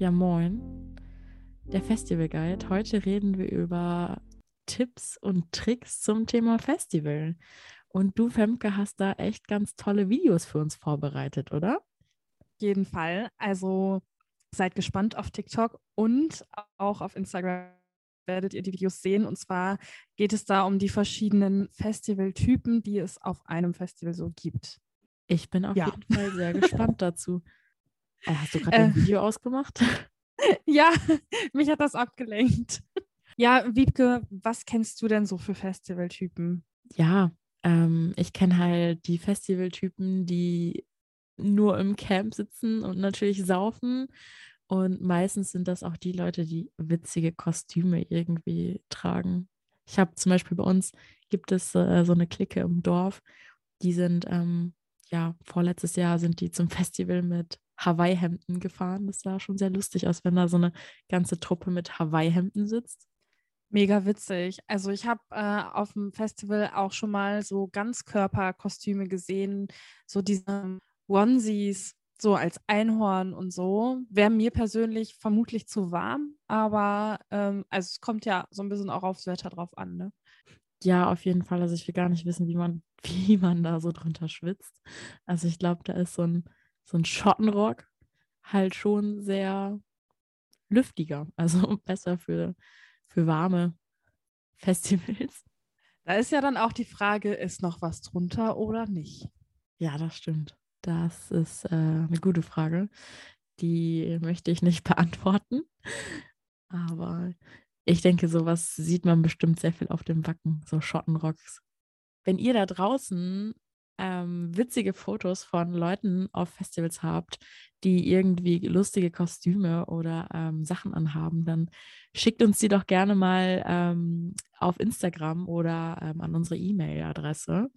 Ja, moin. Der Festival Guide. Heute reden wir über Tipps und Tricks zum Thema Festival. Und du, Femke, hast da echt ganz tolle Videos für uns vorbereitet, oder? Auf jeden Fall. Also seid gespannt auf TikTok und auch auf Instagram werdet ihr die Videos sehen. Und zwar geht es da um die verschiedenen Festivaltypen, die es auf einem Festival so gibt. Ich bin auf Ja. jeden Fall sehr gespannt dazu. Äh, hast du gerade Äh. ein Video ausgemacht? Ja, mich hat das abgelenkt. Ja, Wiebke, was kennst du denn so für Festivaltypen? Ja, ähm, ich kenne halt die Festivaltypen, die nur im Camp sitzen und natürlich saufen. Und meistens sind das auch die Leute, die witzige Kostüme irgendwie tragen. Ich habe zum Beispiel bei uns gibt es äh, so eine Clique im Dorf, die sind, ähm, ja, vorletztes Jahr sind die zum Festival mit Hawaii-Hemden gefahren. Das sah schon sehr lustig aus, wenn da so eine ganze Truppe mit Hawaii-Hemden sitzt. Mega witzig. Also ich habe äh, auf dem Festival auch schon mal so Ganzkörperkostüme gesehen, so diese Onesies, so als Einhorn und so. Wäre mir persönlich vermutlich zu warm, aber ähm, also es kommt ja so ein bisschen auch aufs Wetter drauf an, ne? Ja, auf jeden Fall. Also ich will gar nicht wissen, wie man, wie man da so drunter schwitzt. Also ich glaube, da ist so ein, so ein Schottenrock halt schon sehr lüftiger. Also besser für, für warme Festivals. Da ist ja dann auch die Frage, ist noch was drunter oder nicht? Ja, das stimmt. Das ist äh, eine gute Frage. Die möchte ich nicht beantworten. Aber ich denke, sowas sieht man bestimmt sehr viel auf dem Wacken, so Schottenrocks. Wenn ihr da draußen ähm, witzige Fotos von Leuten auf Festivals habt, die irgendwie lustige Kostüme oder ähm, Sachen anhaben, dann schickt uns die doch gerne mal ähm, auf Instagram oder ähm, an unsere E-Mail-Adresse.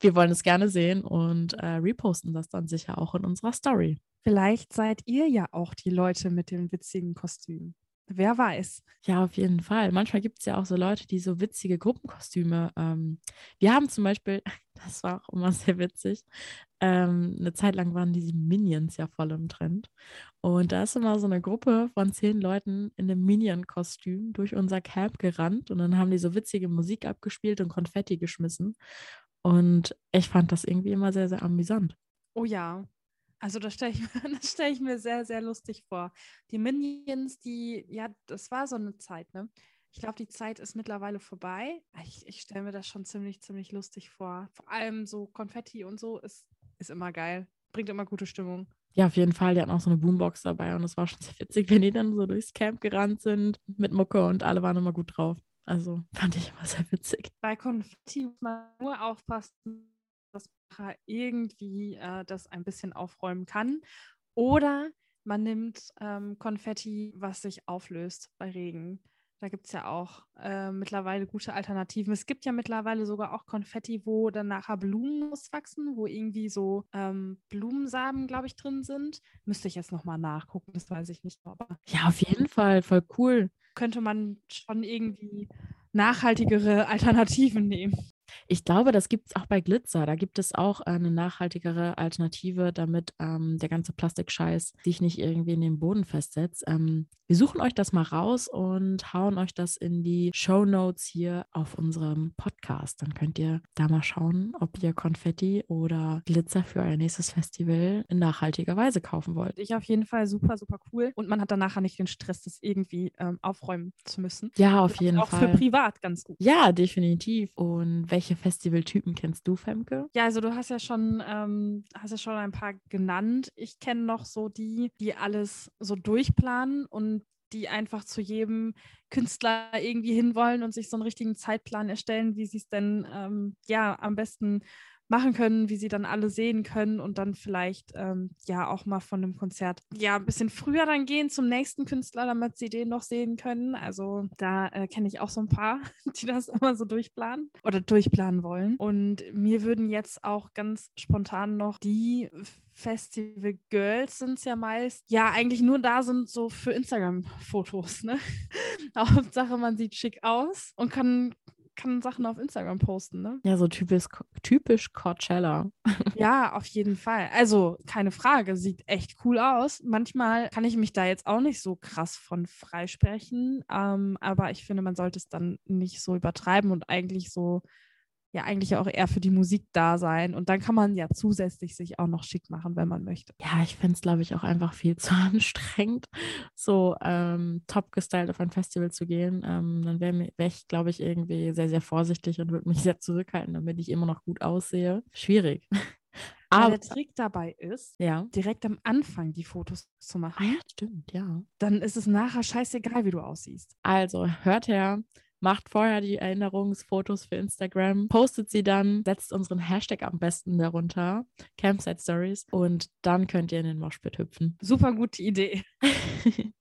Wir wollen es gerne sehen und äh, reposten das dann sicher auch in unserer Story. Vielleicht seid ihr ja auch die Leute mit den witzigen Kostümen. Wer weiß. Ja, auf jeden Fall. Manchmal gibt es ja auch so Leute, die so witzige Gruppenkostüme. Ähm, wir haben zum Beispiel, das war auch immer sehr witzig, ähm, eine Zeit lang waren diese Minions ja voll im Trend. Und da ist immer so eine Gruppe von zehn Leuten in einem Minion-Kostüm durch unser Camp gerannt und dann haben die so witzige Musik abgespielt und Konfetti geschmissen. Und ich fand das irgendwie immer sehr, sehr amüsant. Oh ja. Also das stelle ich, mir- das stell ich mir sehr, sehr lustig vor. Die Minions, die, ja, das war so eine Zeit, ne? Ich glaube, die Zeit ist mittlerweile vorbei. Ich, ich stelle mir das schon ziemlich, ziemlich lustig vor. Vor allem so Konfetti und so ist, ist immer geil. Bringt immer gute Stimmung. Ja, auf jeden Fall. Die hatten auch so eine Boombox dabei und es war schon sehr witzig, wenn die dann so durchs Camp gerannt sind mit Mucke und alle waren immer gut drauf. Also fand ich immer sehr witzig. Bei Konfetti muss man nur aufpassen, dass man irgendwie äh, das ein bisschen aufräumen kann. Oder man nimmt ähm, Konfetti, was sich auflöst bei Regen. Da gibt es ja auch äh, mittlerweile gute Alternativen. Es gibt ja mittlerweile sogar auch Konfetti, wo dann nachher Blumen wachsen, wo irgendwie so ähm, Blumensamen, glaube ich, drin sind. Müsste ich jetzt nochmal nachgucken, das weiß ich nicht. Aber Ja, auf jeden Fall. Voll cool. könnte man schon irgendwie nachhaltigere Alternativen nehmen. Ich glaube, das gibt es auch bei Glitzer. Da gibt es auch eine nachhaltigere Alternative, damit ähm, der ganze Plastikscheiß sich nicht irgendwie in den Boden festsetzt. Ähm, wir suchen euch das mal raus und hauen euch das in die Show Notes hier auf unserem Podcast. Dann könnt ihr da mal schauen, ob ihr Konfetti oder Glitzer für euer nächstes Festival in nachhaltiger Weise kaufen wollt. ich auf jeden Fall super, super cool. Und man hat dann nachher nicht den Stress, das irgendwie ähm, aufräumen zu müssen. Ja, auf jeden auch Fall. für privat ganz gut. Ja, definitiv. Und welche Festivaltypen kennst du, Femke? Ja, also du hast ja schon, ähm, hast ja schon ein paar genannt. Ich kenne noch so die, die alles so durchplanen und die einfach zu jedem Künstler irgendwie hinwollen und sich so einen richtigen Zeitplan erstellen, wie sie es denn ähm, ja am besten machen können, wie sie dann alle sehen können und dann vielleicht ähm, ja auch mal von einem Konzert ja ein bisschen früher dann gehen zum nächsten Künstler, damit sie den noch sehen können. Also da äh, kenne ich auch so ein paar, die das immer so durchplanen oder durchplanen wollen. Und mir würden jetzt auch ganz spontan noch die Festival Girls sind es ja meist, ja, eigentlich nur da sind so für Instagram-Fotos, ne? Hauptsache, man sieht schick aus und kann kann Sachen auf Instagram posten, ne? Ja, so typisch, typisch Coachella. ja, auf jeden Fall. Also, keine Frage, sieht echt cool aus. Manchmal kann ich mich da jetzt auch nicht so krass von freisprechen, ähm, aber ich finde, man sollte es dann nicht so übertreiben und eigentlich so ja eigentlich auch eher für die Musik da sein. Und dann kann man ja zusätzlich sich auch noch schick machen, wenn man möchte. Ja, ich finde es, glaube ich, auch einfach viel zu anstrengend, so ähm, top gestylt auf ein Festival zu gehen. Ähm, dann wäre wär ich, glaube ich, irgendwie sehr, sehr vorsichtig und würde mich sehr zurückhalten, damit ich immer noch gut aussehe. Schwierig. Aber der Trick dabei ist, ja. direkt am Anfang die Fotos zu machen. Ah, ja, stimmt, ja. Dann ist es nachher scheißegal, wie du aussiehst. Also, hört her, macht vorher die Erinnerungsfotos für Instagram, postet sie dann, setzt unseren Hashtag am besten darunter, Campsite Stories, und dann könnt ihr in den Moshpit hüpfen. Super gute Idee.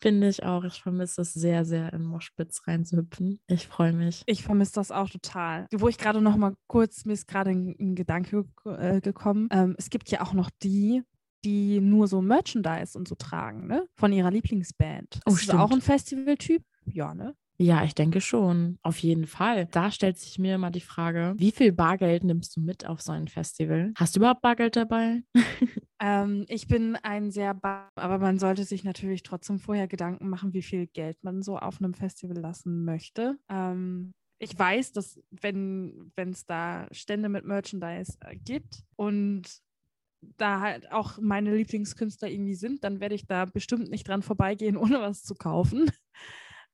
Finde ich auch. Ich vermisse es sehr, sehr, in Moshpits reinzuhüpfen. Ich freue mich. Ich vermisse das auch total. Wo ich gerade noch mal kurz, mir ist gerade ein, ein, Gedanke äh, gekommen. Ähm, es gibt ja auch noch die, die nur so Merchandise und so tragen, ne? Von ihrer Lieblingsband. Oh, ist das auch ein Festivaltyp? Ja, ne? Ja, ich denke schon. Auf jeden Fall. Da stellt sich mir immer die Frage, wie viel Bargeld nimmst du mit auf so ein Festival? Hast du überhaupt Bargeld dabei? ähm, ich bin ein sehr, bar aber man sollte sich natürlich trotzdem vorher Gedanken machen, wie viel Geld man so auf einem Festival lassen möchte. Ähm, ich weiß, dass wenn es da Stände mit Merchandise äh, gibt und da halt auch meine Lieblingskünstler irgendwie sind, dann werde ich da bestimmt nicht dran vorbeigehen, ohne was zu kaufen.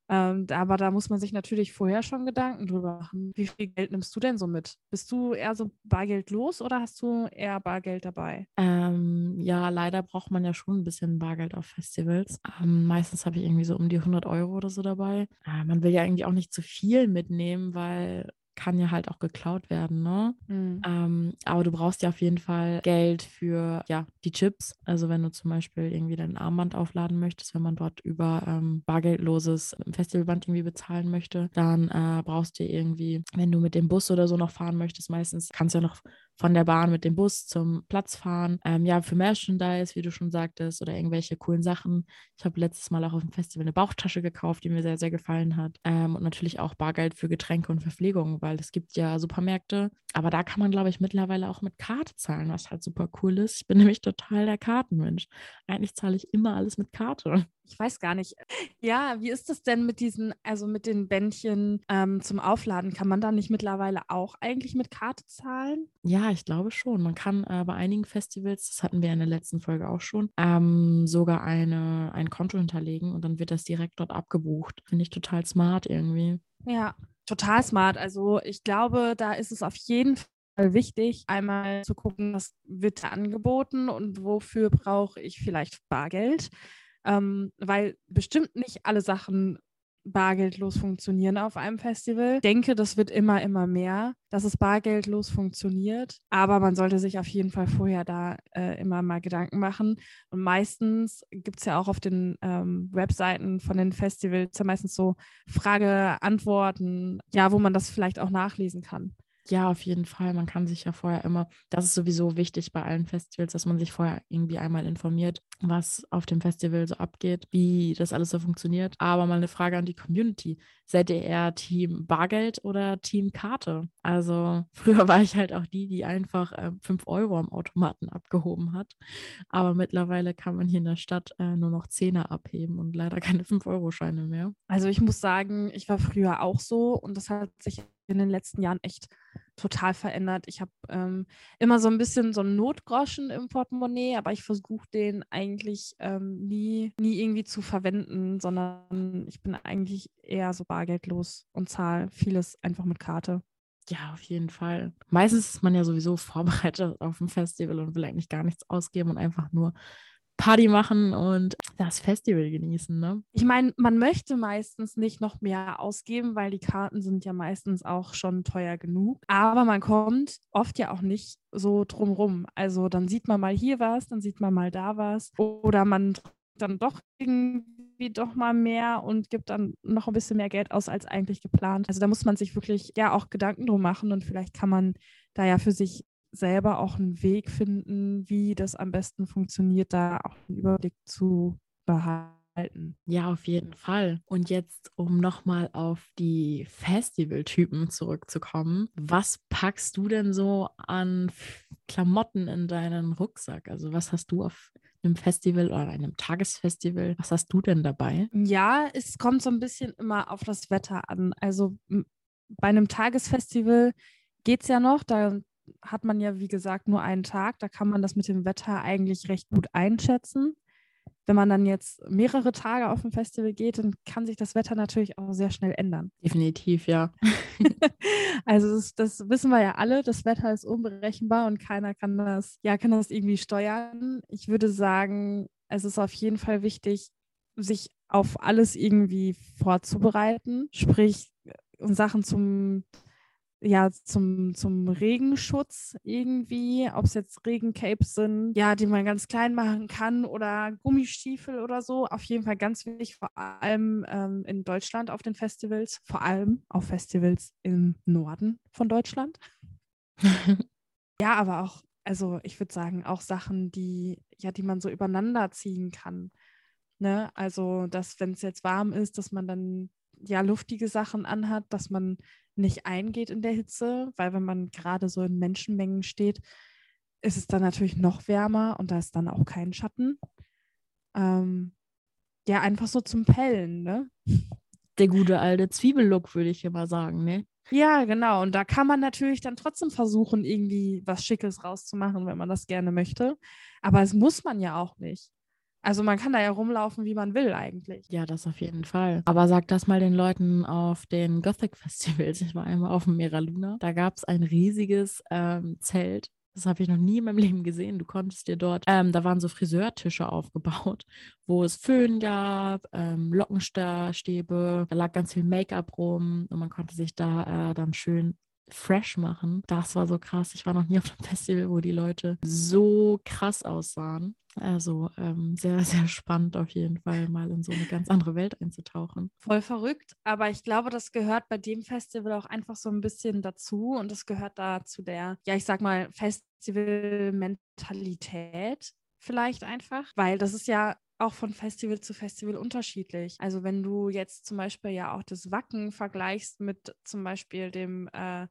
Ähm, aber da muss man sich natürlich vorher schon Gedanken drüber machen. Wie viel Geld nimmst du denn so mit? Bist du eher so bargeldlos oder hast du eher Bargeld dabei? Ähm, ja, leider braucht man ja schon ein bisschen Bargeld auf Festivals. Ähm, meistens habe ich irgendwie so um die 100 Euro oder so dabei. Äh, man will ja irgendwie auch nicht zu viel mitnehmen, weil kann ja halt auch geklaut werden, ne? Mhm. Ähm, aber du brauchst ja auf jeden Fall Geld für ja, die Chips. Also wenn du zum Beispiel irgendwie dein Armband aufladen möchtest, wenn man dort über ähm, bargeldloses Festivalband irgendwie bezahlen möchte, dann äh, brauchst du irgendwie, wenn du mit dem Bus oder so noch fahren möchtest, meistens kannst du ja noch von der Bahn mit dem Bus zum Platz fahren. Ähm, ja, für Merchandise, wie du schon sagtest, oder irgendwelche coolen Sachen. Ich habe letztes Mal auch auf dem Festival eine Bauchtasche gekauft, die mir sehr, sehr gefallen hat. Ähm, und natürlich auch Bargeld für Getränke und Verpflegung, weil es gibt ja Supermärkte. Aber da kann man, glaube ich, mittlerweile auch mit Karte zahlen, was halt super cool ist. Ich bin nämlich total der Kartenmensch. Eigentlich zahle ich immer alles mit Karte ich weiß gar nicht. Ja, wie ist das denn mit diesen, also mit den Bändchen ähm, zum Aufladen? Kann man da nicht mittlerweile auch eigentlich mit Karte zahlen? Ja, ich glaube schon. Man kann äh, bei einigen Festivals, das hatten wir in der letzten Folge auch schon, ähm, sogar eine, ein Konto hinterlegen und dann wird das direkt dort abgebucht. Finde ich total smart irgendwie. Ja, total smart. Also ich glaube, da ist es auf jeden Fall wichtig, einmal zu gucken, was wird da angeboten und wofür brauche ich vielleicht Bargeld ähm, weil bestimmt nicht alle Sachen bargeldlos funktionieren auf einem Festival. Ich denke, das wird immer, immer mehr, dass es bargeldlos funktioniert. Aber man sollte sich auf jeden Fall vorher da äh, immer mal Gedanken machen. Und meistens gibt es ja auch auf den ähm, Webseiten von den Festivals ja meistens so Frage-Antworten, ja, wo man das vielleicht auch nachlesen kann. Ja, auf jeden Fall. Man kann sich ja vorher immer, das ist sowieso wichtig bei allen Festivals, dass man sich vorher irgendwie einmal informiert, was auf dem Festival so abgeht, wie das alles so funktioniert. Aber mal eine Frage an die Community. Seid ihr eher Team Bargeld oder Team Karte? Also früher war ich halt auch die, die einfach äh, 5 Euro am Automaten abgehoben hat. Aber mittlerweile kann man hier in der Stadt äh, nur noch Zehner abheben und leider keine 5-Euro-Scheine mehr. Also ich muss sagen, ich war früher auch so und das hat sich in den letzten Jahren echt total verändert. Ich habe ähm, immer so ein bisschen so einen Notgroschen im Portemonnaie, aber ich versuche den eigentlich ähm, nie, nie irgendwie zu verwenden, sondern ich bin eigentlich eher so bargeldlos und zahle vieles einfach mit Karte. Ja, auf jeden Fall. Meistens ist man ja sowieso vorbereitet auf ein Festival und will eigentlich gar nichts ausgeben und einfach nur Party machen und das Festival genießen. Ne? Ich meine, man möchte meistens nicht noch mehr ausgeben, weil die Karten sind ja meistens auch schon teuer genug. Aber man kommt oft ja auch nicht so drumrum. Also dann sieht man mal hier was, dann sieht man mal da was. Oder man dann doch irgendwie doch mal mehr und gibt dann noch ein bisschen mehr Geld aus als eigentlich geplant. Also da muss man sich wirklich ja auch Gedanken drum machen und vielleicht kann man da ja für sich selber auch einen Weg finden, wie das am besten funktioniert, da auch einen Überblick zu behalten. Ja, auf jeden Fall. Und jetzt, um nochmal auf die Festivaltypen zurückzukommen, was packst du denn so an Klamotten in deinen Rucksack? Also was hast du auf einem Festival oder einem Tagesfestival? Was hast du denn dabei? Ja, es kommt so ein bisschen immer auf das Wetter an. Also bei einem Tagesfestival geht es ja noch, da hat man ja, wie gesagt, nur einen Tag. Da kann man das mit dem Wetter eigentlich recht gut einschätzen. Wenn man dann jetzt mehrere Tage auf ein Festival geht, dann kann sich das Wetter natürlich auch sehr schnell ändern. Definitiv, ja. also das, das, wissen wir ja alle, das Wetter ist unberechenbar und keiner kann das, ja, kann das irgendwie steuern. Ich würde sagen, es ist auf jeden Fall wichtig, sich auf alles irgendwie vorzubereiten, sprich Sachen zum ja, zum, zum Regenschutz irgendwie, ob es jetzt Regencapes sind, ja, die man ganz klein machen kann oder Gummistiefel oder so. Auf jeden Fall ganz wichtig, vor allem ähm, in Deutschland auf den Festivals, vor allem auf Festivals im Norden von Deutschland. ja, aber auch, also ich würde sagen, auch Sachen, die, ja, die man so übereinander ziehen kann. Ne? Also, dass, wenn es jetzt warm ist, dass man dann ja luftige Sachen anhat, dass man nicht eingeht in der Hitze, weil wenn man gerade so in Menschenmengen steht, ist es dann natürlich noch wärmer und da ist dann auch kein Schatten. Ähm, ja, einfach so zum Pellen, ne? Der gute alte Zwiebellook, würde ich immer sagen, ne? Ja, genau. Und da kann man natürlich dann trotzdem versuchen, irgendwie was Schickes rauszumachen, wenn man das gerne möchte. Aber es muss man ja auch nicht. Also man kann da ja rumlaufen, wie man will eigentlich. Ja, das auf jeden Fall. Aber sag das mal den Leuten auf den Gothic-Festivals. Ich war einmal auf dem Mera Luna. Da gab es ein riesiges ähm, Zelt. Das habe ich noch nie in meinem Leben gesehen. Du konntest dir dort, ähm, da waren so Friseurtische aufgebaut, wo es Föhn gab, ähm, Lockenstäbe, da lag ganz viel Make-up rum und man konnte sich da äh, dann schön fresh machen. Das war so krass. Ich war noch nie auf einem Festival, wo die Leute so krass aussahen. Also ähm, sehr, sehr spannend auf jeden Fall, mal in so eine ganz andere Welt einzutauchen. Voll verrückt, aber ich glaube, das gehört bei dem Festival auch einfach so ein bisschen dazu und das gehört da zu der, ja, ich sag mal, Festival-Mentalität vielleicht einfach, weil das ist ja auch von Festival zu Festival unterschiedlich. Also wenn du jetzt zum Beispiel ja auch das Wacken vergleichst mit zum Beispiel dem äh,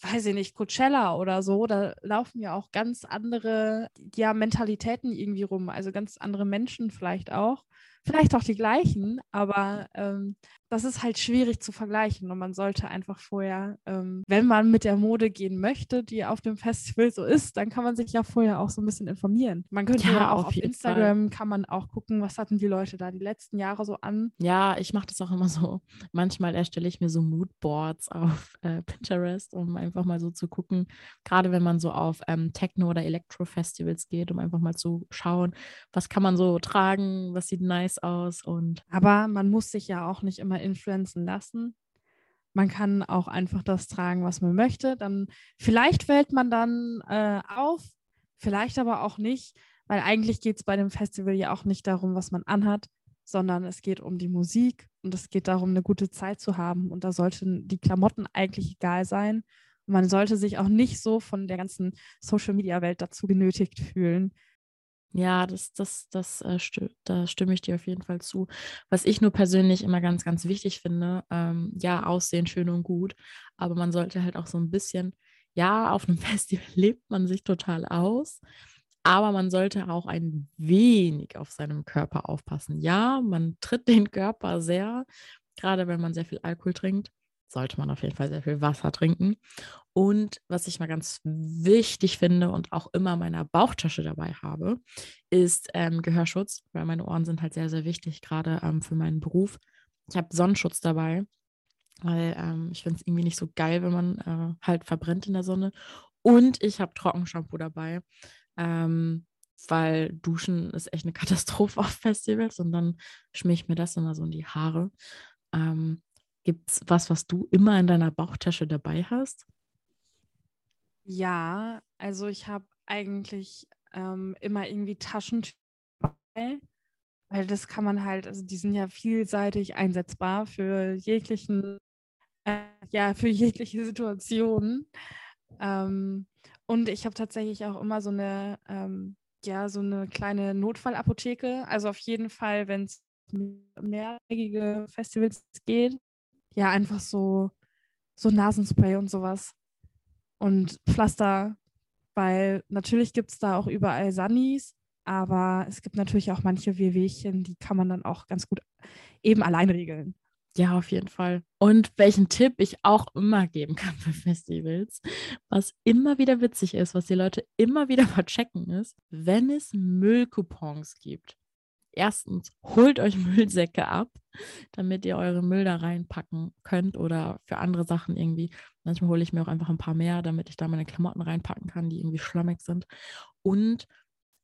weiß ich nicht, Coachella oder so, da laufen ja auch ganz andere ja, Mentalitäten irgendwie rum, also ganz andere Menschen vielleicht auch vielleicht auch die gleichen, aber ähm, das ist halt schwierig zu vergleichen und man sollte einfach vorher, ähm, wenn man mit der Mode gehen möchte, die auf dem Festival so ist, dann kann man sich ja vorher auch so ein bisschen informieren. Man könnte ja, ja auch auf, auf Instagram, Fall. kann man auch gucken, was hatten die Leute da die letzten Jahre so an. Ja, ich mache das auch immer so. Manchmal erstelle ich mir so Moodboards auf äh, Pinterest, um einfach mal so zu gucken, gerade wenn man so auf ähm, Techno- oder Elektro-Festivals geht, um einfach mal zu schauen, was kann man so tragen, was sieht nice aus und. Aber man muss sich ja auch nicht immer influenzen lassen. Man kann auch einfach das tragen, was man möchte. Dann vielleicht fällt man dann äh, auf, vielleicht aber auch nicht, weil eigentlich geht es bei dem Festival ja auch nicht darum, was man anhat, sondern es geht um die Musik und es geht darum, eine gute Zeit zu haben. Und da sollten die Klamotten eigentlich egal sein. Und man sollte sich auch nicht so von der ganzen Social-Media-Welt dazu genötigt fühlen, ja, das, das, das, äh, sti da stimme ich dir auf jeden Fall zu. Was ich nur persönlich immer ganz, ganz wichtig finde, ähm, ja, Aussehen schön und gut, aber man sollte halt auch so ein bisschen, ja, auf einem Festival lebt man sich total aus, aber man sollte auch ein wenig auf seinem Körper aufpassen. Ja, man tritt den Körper sehr, gerade wenn man sehr viel Alkohol trinkt, sollte man auf jeden Fall sehr viel Wasser trinken. Und was ich mal ganz wichtig finde und auch immer in meiner Bauchtasche dabei habe, ist ähm, Gehörschutz, weil meine Ohren sind halt sehr, sehr wichtig, gerade ähm, für meinen Beruf. Ich habe Sonnenschutz dabei, weil ähm, ich finde es irgendwie nicht so geil, wenn man äh, halt verbrennt in der Sonne. Und ich habe Trockenshampoo dabei. Ähm, weil Duschen ist echt eine Katastrophe auf Festivals und dann schmier ich mir das immer so in die Haare. Ähm, Gibt es was, was du immer in deiner Bauchtasche dabei hast? Ja, also ich habe eigentlich ähm, immer irgendwie Taschentücher dabei, weil das kann man halt, also die sind ja vielseitig einsetzbar für jeglichen, äh, ja, für jegliche Situationen. Ähm, und ich habe tatsächlich auch immer so eine, ähm, ja, so eine kleine Notfallapotheke. Also auf jeden Fall, wenn es mehrtägige Festivals geht, ja, einfach so, so Nasenspray und sowas. Und Pflaster, weil natürlich gibt es da auch überall Sunnies, aber es gibt natürlich auch manche Wehwehchen, die kann man dann auch ganz gut eben allein regeln. Ja, auf jeden Fall. Und welchen Tipp ich auch immer geben kann für Festivals, was immer wieder witzig ist, was die Leute immer wieder verchecken, ist, wenn es Müllcoupons gibt. Erstens, holt euch Müllsäcke ab, damit ihr eure Müll da reinpacken könnt oder für andere Sachen irgendwie. Manchmal hole ich mir auch einfach ein paar mehr, damit ich da meine Klamotten reinpacken kann, die irgendwie schlammig sind. Und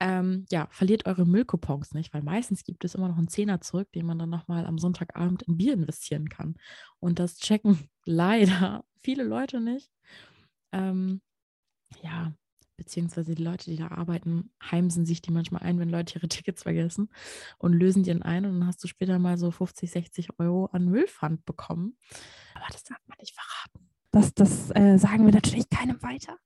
ähm, ja, verliert eure Müllcoupons nicht, weil meistens gibt es immer noch einen Zehner zurück, den man dann nochmal am Sonntagabend in Bier investieren kann. Und das checken leider viele Leute nicht. Ähm, ja, beziehungsweise die Leute, die da arbeiten, heimsen sich die manchmal ein, wenn Leute ihre Tickets vergessen und lösen die dann ein und dann hast du später mal so 50, 60 Euro an Müllpfand bekommen. Aber das darf man nicht verraten. Das, das äh, sagen wir natürlich keinem weiter.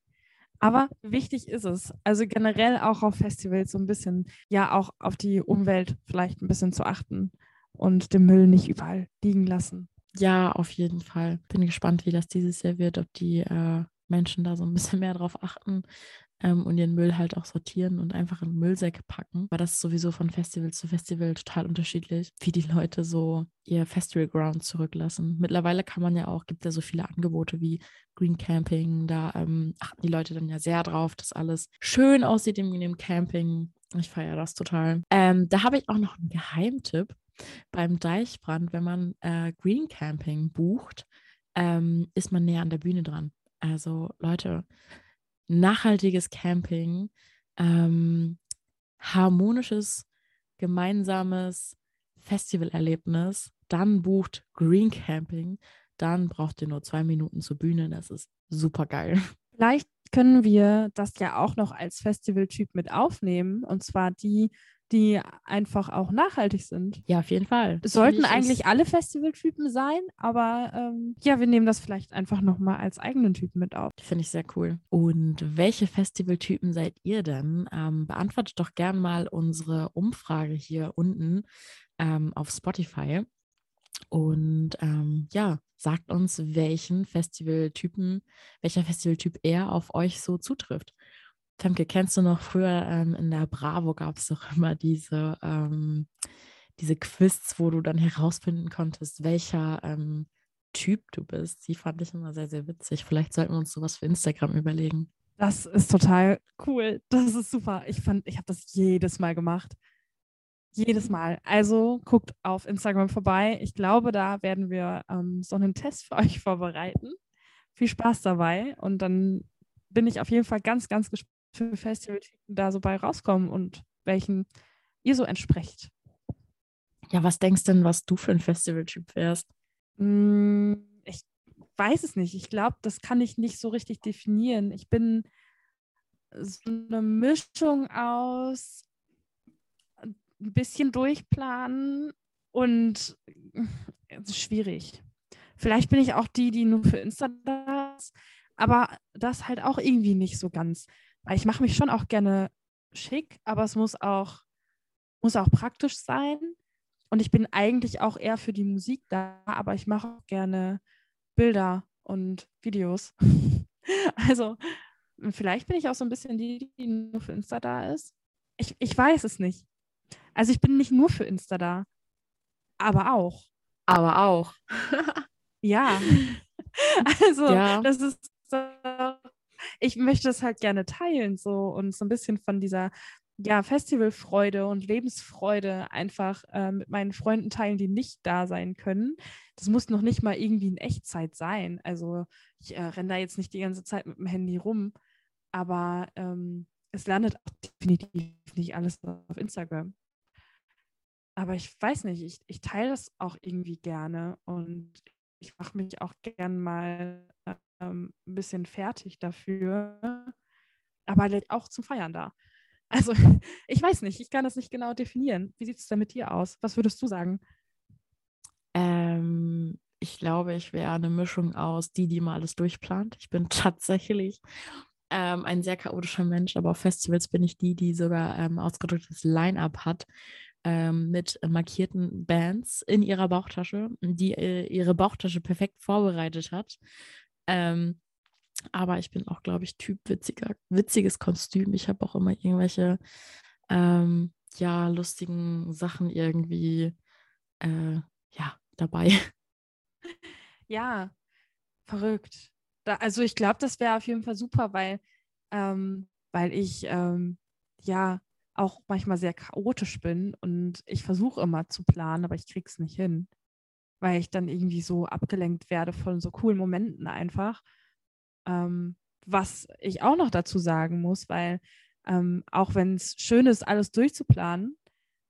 Aber wichtig ist es. Also generell auch auf Festivals so ein bisschen, ja, auch auf die Umwelt vielleicht ein bisschen zu achten und den Müll nicht überall liegen lassen. Ja, auf jeden Fall. Bin gespannt, wie das dieses Jahr wird, ob die äh, Menschen da so ein bisschen mehr drauf achten ähm, und ihren Müll halt auch sortieren und einfach in Müllsäcke packen. Weil das ist sowieso von Festival zu Festival total unterschiedlich, wie die Leute so ihr Festivalground zurücklassen. Mittlerweile kann man ja auch, gibt ja so viele Angebote wie Green Camping, da ähm, achten die Leute dann ja sehr drauf, dass alles schön aussieht in dem Camping. Ich feiere das total. Ähm, da habe ich auch noch einen Geheimtipp. Beim Deichbrand, wenn man äh, Green Camping bucht, ähm, ist man näher an der Bühne dran. Also Leute, nachhaltiges Camping, ähm, harmonisches, gemeinsames Festivalerlebnis, dann bucht Green Camping, dann braucht ihr nur zwei Minuten zur Bühne. Das ist super geil. Vielleicht können wir das ja auch noch als Festivaltyp mit aufnehmen. Und zwar die, die einfach auch nachhaltig sind. Ja, auf jeden Fall. Es sollten eigentlich alle Festivaltypen sein, aber ähm, ja, wir nehmen das vielleicht einfach nochmal als eigenen Typen mit auf. Finde ich sehr cool. Und welche Festivaltypen seid ihr denn? Ähm, beantwortet doch gern mal unsere Umfrage hier unten ähm, auf Spotify. Und ähm, ja, sagt uns, welchen Festivaltypen, welcher Festivaltyp eher auf euch so zutrifft. Femke, kennst du noch früher ähm, in der Bravo gab es doch immer diese, ähm, diese Quiz, wo du dann herausfinden konntest, welcher ähm, Typ du bist. Die fand ich immer sehr, sehr witzig. Vielleicht sollten wir uns sowas für Instagram überlegen. Das ist total cool. Das ist super. Ich fand, ich habe das jedes Mal gemacht. Jedes Mal. Also guckt auf Instagram vorbei. Ich glaube, da werden wir ähm, so einen Test für euch vorbereiten. Viel Spaß dabei. Und dann bin ich auf jeden Fall ganz, ganz gespannt für Festivaltypen da so bei rauskommen und welchen ihr so entsprecht. Ja, was denkst du denn, was du für ein Festivaltyp wärst? Mm, ich weiß es nicht. Ich glaube, das kann ich nicht so richtig definieren. Ich bin so eine Mischung aus ein bisschen durchplanen und es ist schwierig. Vielleicht bin ich auch die, die nur für Insta da ist, aber das halt auch irgendwie nicht so ganz ich mache mich schon auch gerne schick, aber es muss auch, muss auch praktisch sein. Und ich bin eigentlich auch eher für die Musik da, aber ich mache auch gerne Bilder und Videos. also vielleicht bin ich auch so ein bisschen die, die nur für Insta da ist. Ich, ich weiß es nicht. Also ich bin nicht nur für Insta da, aber auch. Aber auch. ja. Also ja. das ist ich möchte es halt gerne teilen so und so ein bisschen von dieser ja, Festivalfreude und Lebensfreude einfach äh, mit meinen Freunden teilen, die nicht da sein können. Das muss noch nicht mal irgendwie in Echtzeit sein. Also ich äh, renne da jetzt nicht die ganze Zeit mit dem Handy rum, aber ähm, es landet auch definitiv nicht alles auf Instagram. Aber ich weiß nicht, ich, ich teile das auch irgendwie gerne und ich mache mich auch gern mal ähm, ein bisschen fertig dafür, aber halt auch zum Feiern da. Also ich weiß nicht, ich kann das nicht genau definieren. Wie sieht es denn mit dir aus? Was würdest du sagen? Ähm, ich glaube, ich wäre eine Mischung aus die, die mal alles durchplant. Ich bin tatsächlich ähm, ein sehr chaotischer Mensch, aber auf Festivals bin ich die, die sogar ähm, ausgedrücktes Line-up hat ähm, mit markierten Bands in ihrer Bauchtasche, die äh, ihre Bauchtasche perfekt vorbereitet hat. Ähm, aber ich bin auch, glaube ich, Typ witziger, witziges Kostüm. Ich habe auch immer irgendwelche, ähm, ja, lustigen Sachen irgendwie, äh, ja, dabei. Ja, verrückt. Da, also ich glaube, das wäre auf jeden Fall super, weil, ähm, weil ich ähm, ja auch manchmal sehr chaotisch bin und ich versuche immer zu planen, aber ich kriege es nicht hin, weil ich dann irgendwie so abgelenkt werde von so coolen Momenten einfach. Ähm, was ich auch noch dazu sagen muss, weil ähm, auch wenn es schön ist, alles durchzuplanen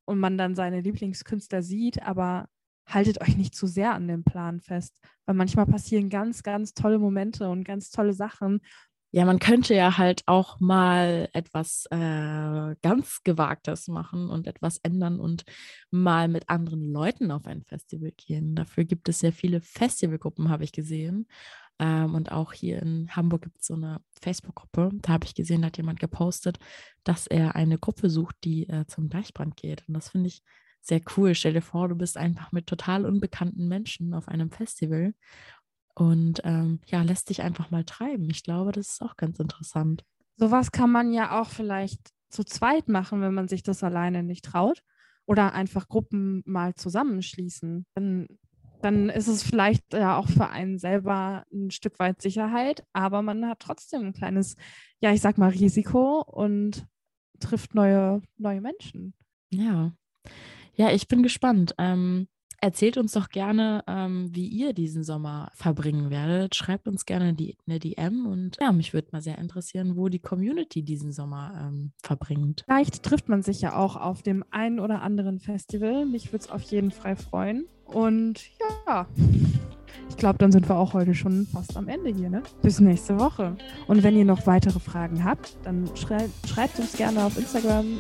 und man dann seine Lieblingskünstler sieht, aber haltet euch nicht zu sehr an dem Plan fest, weil manchmal passieren ganz, ganz tolle Momente und ganz tolle Sachen. Ja, man könnte ja halt auch mal etwas äh, ganz Gewagtes machen und etwas ändern und mal mit anderen Leuten auf ein Festival gehen. Dafür gibt es sehr viele Festivalgruppen, habe ich gesehen. Ähm, und auch hier in Hamburg gibt es so eine Facebook-Gruppe. Da habe ich gesehen, da hat jemand gepostet, dass er eine Gruppe sucht, die äh, zum Deichbrand geht. Und das finde ich sehr cool. Stell dir vor, du bist einfach mit total unbekannten Menschen auf einem Festival und ähm, ja, lässt dich einfach mal treiben. Ich glaube, das ist auch ganz interessant. Sowas kann man ja auch vielleicht zu zweit machen, wenn man sich das alleine nicht traut. Oder einfach Gruppen mal zusammenschließen. Dann, dann ist es vielleicht ja auch für einen selber ein Stück weit Sicherheit, aber man hat trotzdem ein kleines, ja, ich sag mal, Risiko und trifft neue, neue Menschen. Ja. Ja, ich bin gespannt. Ähm, erzählt uns doch gerne, ähm, wie ihr diesen Sommer verbringen werdet. Schreibt uns gerne die, eine DM und ja, mich würde mal sehr interessieren, wo die Community diesen Sommer ähm, verbringt. Vielleicht trifft man sich ja auch auf dem einen oder anderen Festival. Mich würde es auf jeden Fall freuen. Und ja, ich glaube, dann sind wir auch heute schon fast am Ende hier. Ne? Bis nächste Woche. Und wenn ihr noch weitere Fragen habt, dann schrei schreibt uns gerne auf Instagram